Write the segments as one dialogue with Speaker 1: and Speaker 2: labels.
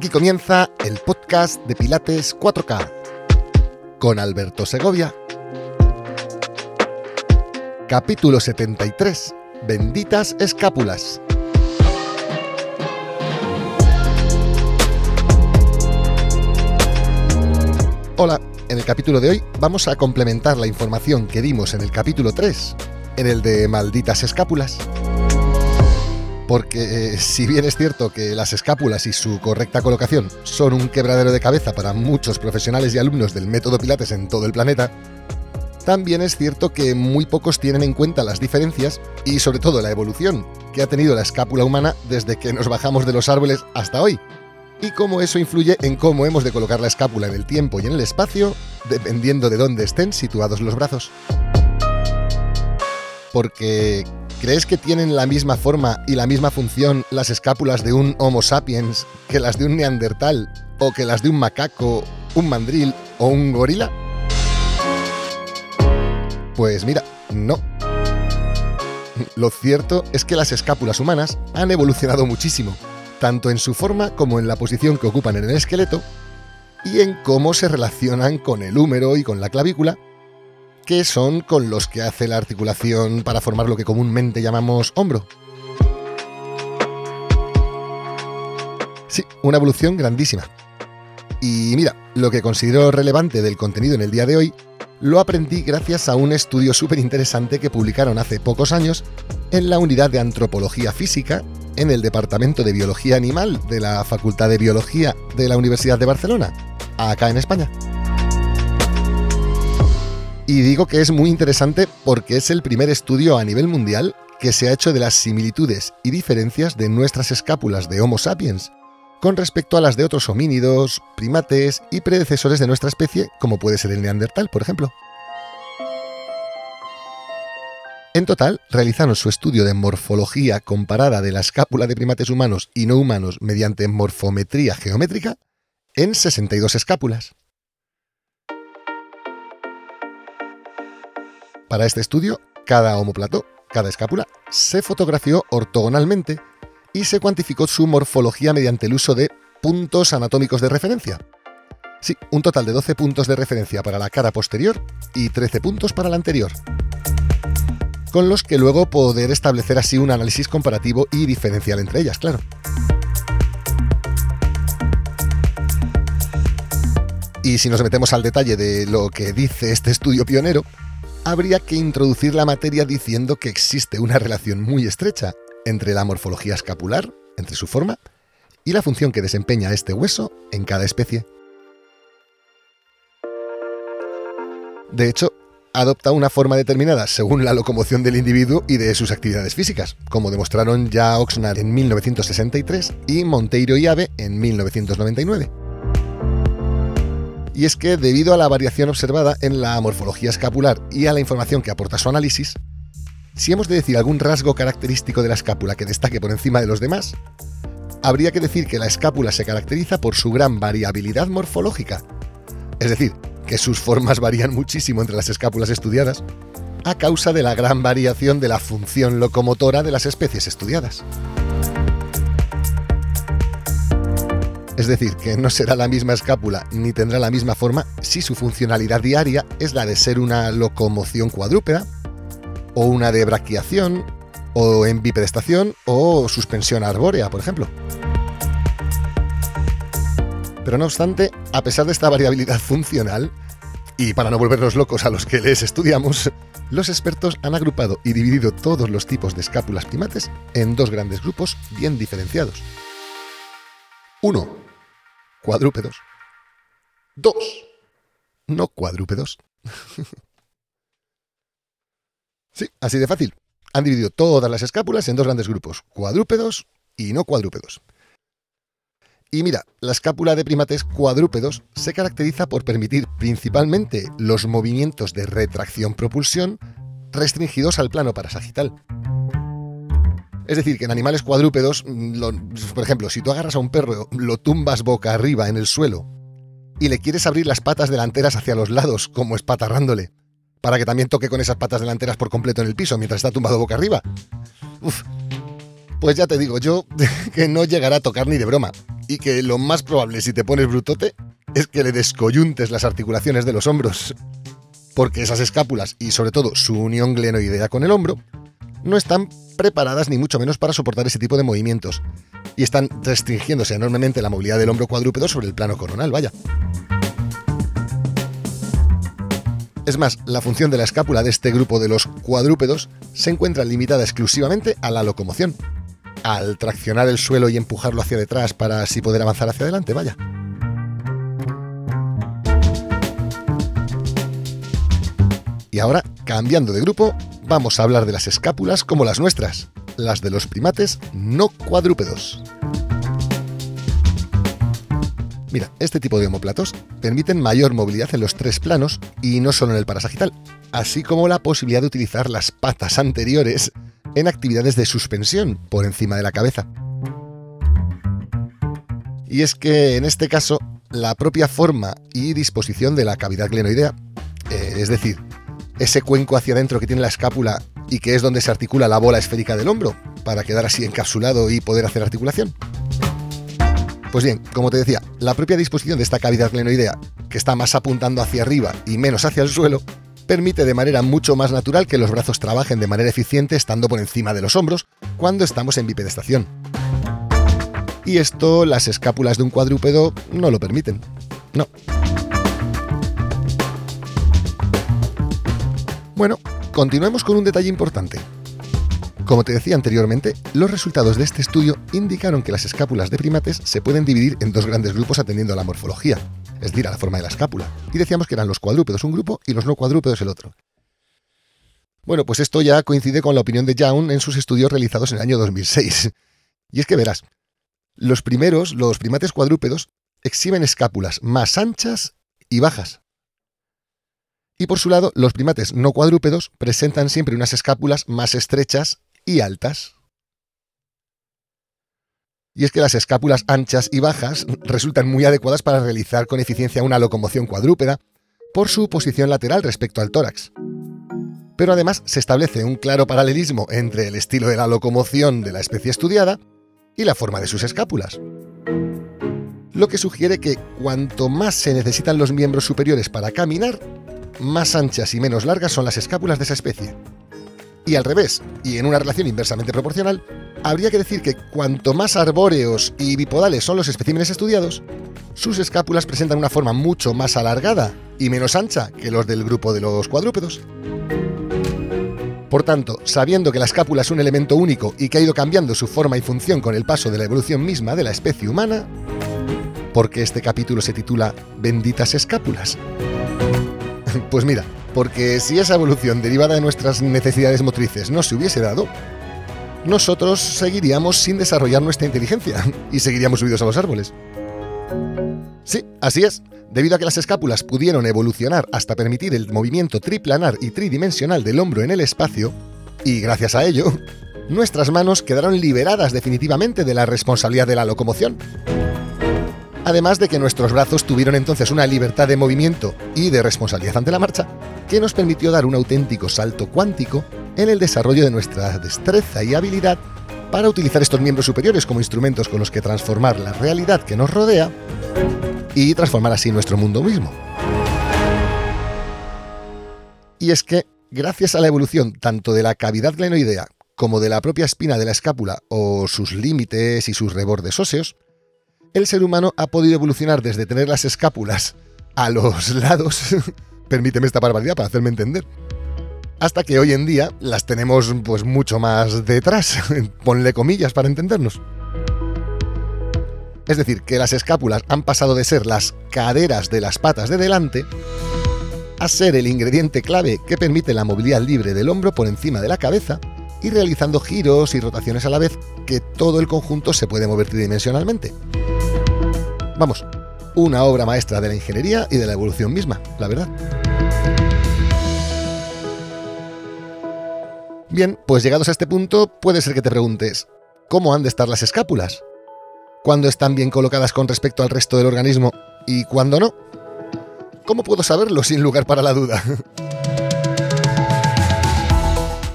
Speaker 1: Aquí comienza el podcast de Pilates 4K con Alberto Segovia. Capítulo 73. Benditas escápulas. Hola, en el capítulo de hoy vamos a complementar la información que dimos en el capítulo 3, en el de malditas escápulas porque eh, si bien es cierto que las escápulas y su correcta colocación son un quebradero de cabeza para muchos profesionales y alumnos del método Pilates en todo el planeta, también es cierto que muy pocos tienen en cuenta las diferencias y sobre todo la evolución que ha tenido la escápula humana desde que nos bajamos de los árboles hasta hoy, y cómo eso influye en cómo hemos de colocar la escápula en el tiempo y en el espacio, dependiendo de dónde estén situados los brazos. Porque ¿Crees que tienen la misma forma y la misma función las escápulas de un Homo sapiens que las de un neandertal o que las de un macaco, un mandril o un gorila? Pues mira, no. Lo cierto es que las escápulas humanas han evolucionado muchísimo, tanto en su forma como en la posición que ocupan en el esqueleto y en cómo se relacionan con el húmero y con la clavícula que son con los que hace la articulación para formar lo que comúnmente llamamos hombro. Sí, una evolución grandísima. Y mira, lo que considero relevante del contenido en el día de hoy lo aprendí gracias a un estudio súper interesante que publicaron hace pocos años en la unidad de antropología física en el Departamento de Biología Animal de la Facultad de Biología de la Universidad de Barcelona, acá en España. Y digo que es muy interesante porque es el primer estudio a nivel mundial que se ha hecho de las similitudes y diferencias de nuestras escápulas de Homo sapiens con respecto a las de otros homínidos, primates y predecesores de nuestra especie, como puede ser el neandertal, por ejemplo. En total, realizaron su estudio de morfología comparada de la escápula de primates humanos y no humanos mediante morfometría geométrica en 62 escápulas. Para este estudio, cada homóplato, cada escápula, se fotografió ortogonalmente y se cuantificó su morfología mediante el uso de puntos anatómicos de referencia. Sí, un total de 12 puntos de referencia para la cara posterior y 13 puntos para la anterior. Con los que luego poder establecer así un análisis comparativo y diferencial entre ellas, claro. Y si nos metemos al detalle de lo que dice este estudio pionero, habría que introducir la materia diciendo que existe una relación muy estrecha entre la morfología escapular, entre su forma, y la función que desempeña este hueso en cada especie. De hecho, adopta una forma determinada según la locomoción del individuo y de sus actividades físicas, como demostraron ya Oxnard en 1963 y Monteiro y Ave en 1999 y es que debido a la variación observada en la morfología escapular y a la información que aporta su análisis, si hemos de decir algún rasgo característico de la escápula que destaque por encima de los demás, habría que decir que la escápula se caracteriza por su gran variabilidad morfológica, es decir, que sus formas varían muchísimo entre las escápulas estudiadas, a causa de la gran variación de la función locomotora de las especies estudiadas. Es decir, que no será la misma escápula ni tendrá la misma forma si su funcionalidad diaria es la de ser una locomoción cuadrúpeda, o una de braquiación, o en bipedestación, o suspensión arbórea, por ejemplo. Pero no obstante, a pesar de esta variabilidad funcional, y para no volvernos locos a los que les estudiamos, los expertos han agrupado y dividido todos los tipos de escápulas primates en dos grandes grupos bien diferenciados. 1 cuadrúpedos. Dos, no cuadrúpedos. sí, así de fácil. Han dividido todas las escápulas en dos grandes grupos, cuadrúpedos y no cuadrúpedos. Y mira, la escápula de primates cuadrúpedos se caracteriza por permitir principalmente los movimientos de retracción-propulsión restringidos al plano parasagital. Es decir, que en animales cuadrúpedos, mm, por ejemplo, si tú agarras a un perro, lo tumbas boca arriba en el suelo y le quieres abrir las patas delanteras hacia los lados, como espatarrándole, para que también toque con esas patas delanteras por completo en el piso mientras está tumbado boca arriba. Pues ya te digo yo que no llegará a tocar ni de broma. y que lo más probable si te pones brutote es que le descoyuntes las articulaciones de los hombros. Porque esas escápulas y sobre todo su unión glenoidea con el hombro no están preparadas ni mucho menos para soportar ese tipo de movimientos y están restringiéndose enormemente la movilidad del hombro cuadrúpedo sobre el plano coronal, vaya. Es más, la función de la escápula de este grupo de los cuadrúpedos se encuentra limitada exclusivamente a la locomoción, al traccionar el suelo y empujarlo hacia detrás para así poder avanzar hacia adelante, vaya. Y ahora, cambiando de grupo, vamos a hablar de las escápulas como las nuestras, las de los primates no cuadrúpedos. Mira, este tipo de homoplatos permiten mayor movilidad en los tres planos y no solo en el parasagital, así como la posibilidad de utilizar las patas anteriores en actividades de suspensión por encima de la cabeza. Y es que en este caso, la propia forma y disposición de la cavidad glenoidea, eh, es decir, ese cuenco hacia adentro que tiene la escápula y que es donde se articula la bola esférica del hombro, para quedar así encapsulado y poder hacer articulación. Pues bien, como te decía, la propia disposición de esta cavidad glenoidea, que está más apuntando hacia arriba y menos hacia el suelo, permite de manera mucho más natural que los brazos trabajen de manera eficiente estando por encima de los hombros cuando estamos en bipedestación. Y esto las escápulas de un cuadrúpedo no lo permiten. No. Bueno, continuemos con un detalle importante. Como te decía anteriormente, los resultados de este estudio indicaron que las escápulas de primates se pueden dividir en dos grandes grupos atendiendo a la morfología, es decir, a la forma de la escápula. Y decíamos que eran los cuadrúpedos un grupo y los no cuadrúpedos el otro. Bueno, pues esto ya coincide con la opinión de Young en sus estudios realizados en el año 2006. Y es que verás, los primeros, los primates cuadrúpedos, exhiben escápulas más anchas y bajas. Y por su lado, los primates no cuadrúpedos presentan siempre unas escápulas más estrechas y altas. Y es que las escápulas anchas y bajas resultan muy adecuadas para realizar con eficiencia una locomoción cuadrúpeda por su posición lateral respecto al tórax. Pero además se establece un claro paralelismo entre el estilo de la locomoción de la especie estudiada y la forma de sus escápulas. Lo que sugiere que cuanto más se necesitan los miembros superiores para caminar, más anchas y menos largas son las escápulas de esa especie. Y al revés, y en una relación inversamente proporcional, habría que decir que cuanto más arbóreos y bipodales son los especímenes estudiados, sus escápulas presentan una forma mucho más alargada y menos ancha que los del grupo de los cuadrúpedos. Por tanto, sabiendo que la escápula es un elemento único y que ha ido cambiando su forma y función con el paso de la evolución misma de la especie humana, porque este capítulo se titula Benditas escápulas. Pues mira, porque si esa evolución derivada de nuestras necesidades motrices no se hubiese dado, nosotros seguiríamos sin desarrollar nuestra inteligencia y seguiríamos subidos a los árboles. Sí, así es. Debido a que las escápulas pudieron evolucionar hasta permitir el movimiento triplanar y tridimensional del hombro en el espacio, y gracias a ello, nuestras manos quedaron liberadas definitivamente de la responsabilidad de la locomoción. Además de que nuestros brazos tuvieron entonces una libertad de movimiento y de responsabilidad ante la marcha que nos permitió dar un auténtico salto cuántico en el desarrollo de nuestra destreza y habilidad para utilizar estos miembros superiores como instrumentos con los que transformar la realidad que nos rodea y transformar así nuestro mundo mismo. Y es que, gracias a la evolución tanto de la cavidad glenoidea como de la propia espina de la escápula o sus límites y sus rebordes óseos, el ser humano ha podido evolucionar desde tener las escápulas a los lados, permíteme esta barbaridad para hacerme entender, hasta que hoy en día las tenemos pues mucho más detrás, ponle comillas para entendernos. Es decir, que las escápulas han pasado de ser las caderas de las patas de delante a ser el ingrediente clave que permite la movilidad libre del hombro por encima de la cabeza y realizando giros y rotaciones a la vez que todo el conjunto se puede mover tridimensionalmente. Vamos, una obra maestra de la ingeniería y de la evolución misma, la verdad. Bien, pues llegados a este punto, puede ser que te preguntes, ¿cómo han de estar las escápulas? ¿Cuándo están bien colocadas con respecto al resto del organismo y cuándo no? ¿Cómo puedo saberlo sin lugar para la duda?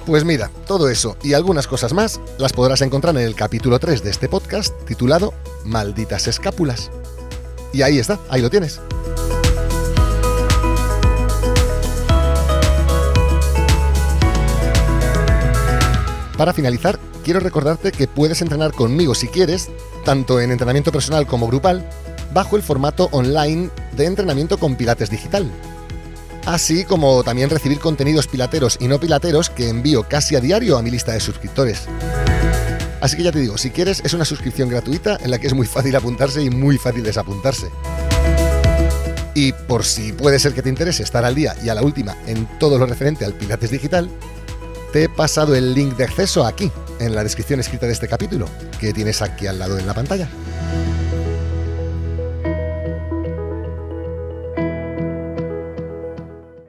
Speaker 1: Pues mira, todo eso y algunas cosas más las podrás encontrar en el capítulo 3 de este podcast titulado Malditas Escápulas. Y ahí está, ahí lo tienes. Para finalizar, quiero recordarte que puedes entrenar conmigo si quieres, tanto en entrenamiento personal como grupal, bajo el formato online de entrenamiento con Pilates Digital. Así como también recibir contenidos pilateros y no pilateros que envío casi a diario a mi lista de suscriptores. Así que ya te digo, si quieres es una suscripción gratuita en la que es muy fácil apuntarse y muy fácil desapuntarse. Y por si puede ser que te interese estar al día y a la última en todo lo referente al Pilates Digital, te he pasado el link de acceso aquí, en la descripción escrita de este capítulo, que tienes aquí al lado en la pantalla.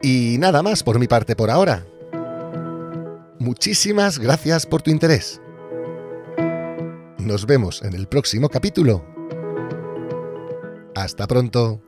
Speaker 1: Y nada más por mi parte por ahora. Muchísimas gracias por tu interés. Nos vemos en el próximo capítulo. Hasta pronto.